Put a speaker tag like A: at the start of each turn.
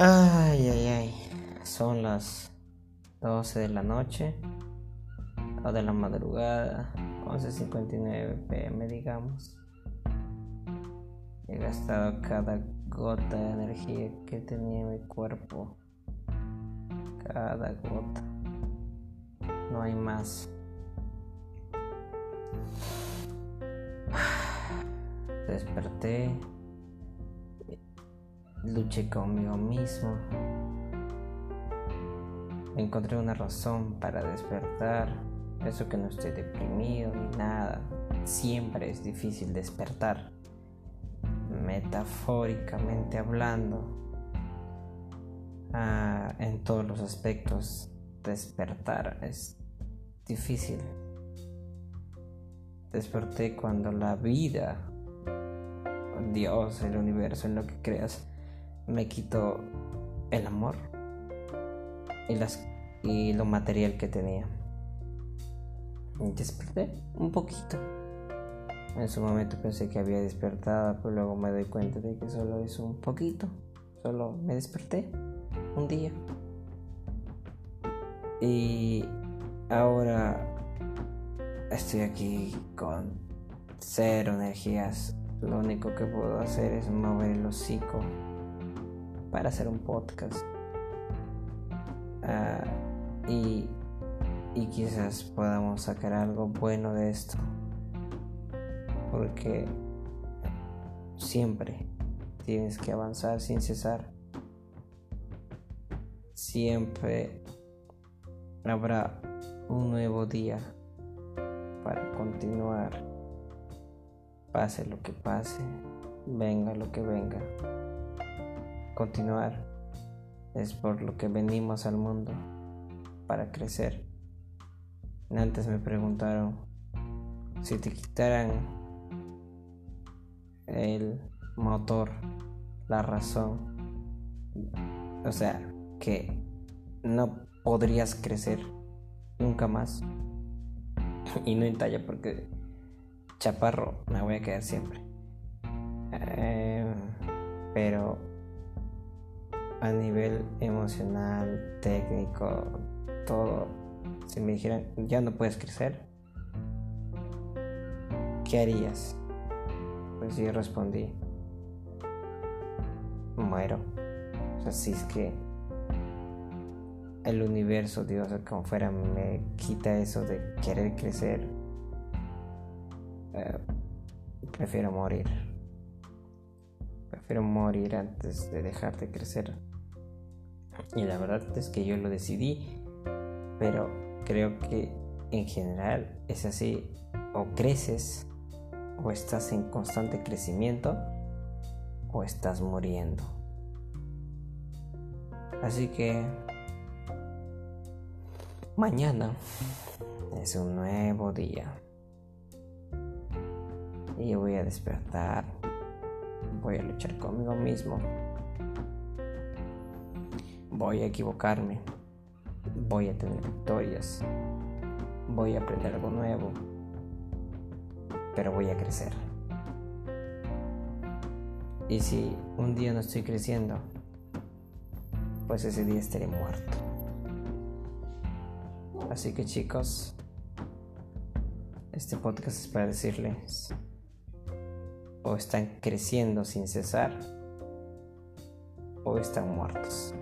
A: Ay, ay, ay. Son las 12 de la noche o de la madrugada, 11.59 pm, digamos. He gastado cada gota de energía que tenía en mi cuerpo. Cada gota. No hay más. Desperté luché conmigo mismo. Encontré una razón para despertar. Eso que no estoy deprimido ni nada. Siempre es difícil despertar. Metafóricamente hablando. Ah, en todos los aspectos, despertar es difícil. Desperté cuando la vida, Dios, el universo, en lo que creas, me quitó el amor y, las, y lo material que tenía. Y desperté un poquito. En su momento pensé que había despertado, pero luego me doy cuenta de que solo es un poquito. Solo me desperté un día. Y ahora estoy aquí con cero energías. Lo único que puedo hacer es mover el hocico para hacer un podcast. Ah, y, y quizás podamos sacar algo bueno de esto. Porque siempre tienes que avanzar sin cesar. Siempre habrá un nuevo día para continuar. Pase lo que pase, venga lo que venga continuar. Es por lo que venimos al mundo, para crecer. Antes me preguntaron si te quitaran el motor, la razón, o sea, que no podrías crecer nunca más. Y no en talla porque chaparro me voy a quedar siempre. Eh, pero a nivel emocional, técnico, todo, si me dijeran, ya no puedes crecer, ¿qué harías? Pues yo respondí, muero. O sea, es que el universo, Dios, como fuera, me quita eso de querer crecer, eh, prefiero morir. Prefiero morir antes de dejar de crecer. Y la verdad es que yo lo decidí, pero creo que en general es así, o creces, o estás en constante crecimiento, o estás muriendo. Así que mañana es un nuevo día. Y voy a despertar. Voy a luchar conmigo mismo Voy a equivocarme. Voy a tener victorias. Voy a aprender algo nuevo. Pero voy a crecer. Y si un día no estoy creciendo, pues ese día estaré muerto. Así que chicos, este podcast es para decirles, o están creciendo sin cesar, o están muertos.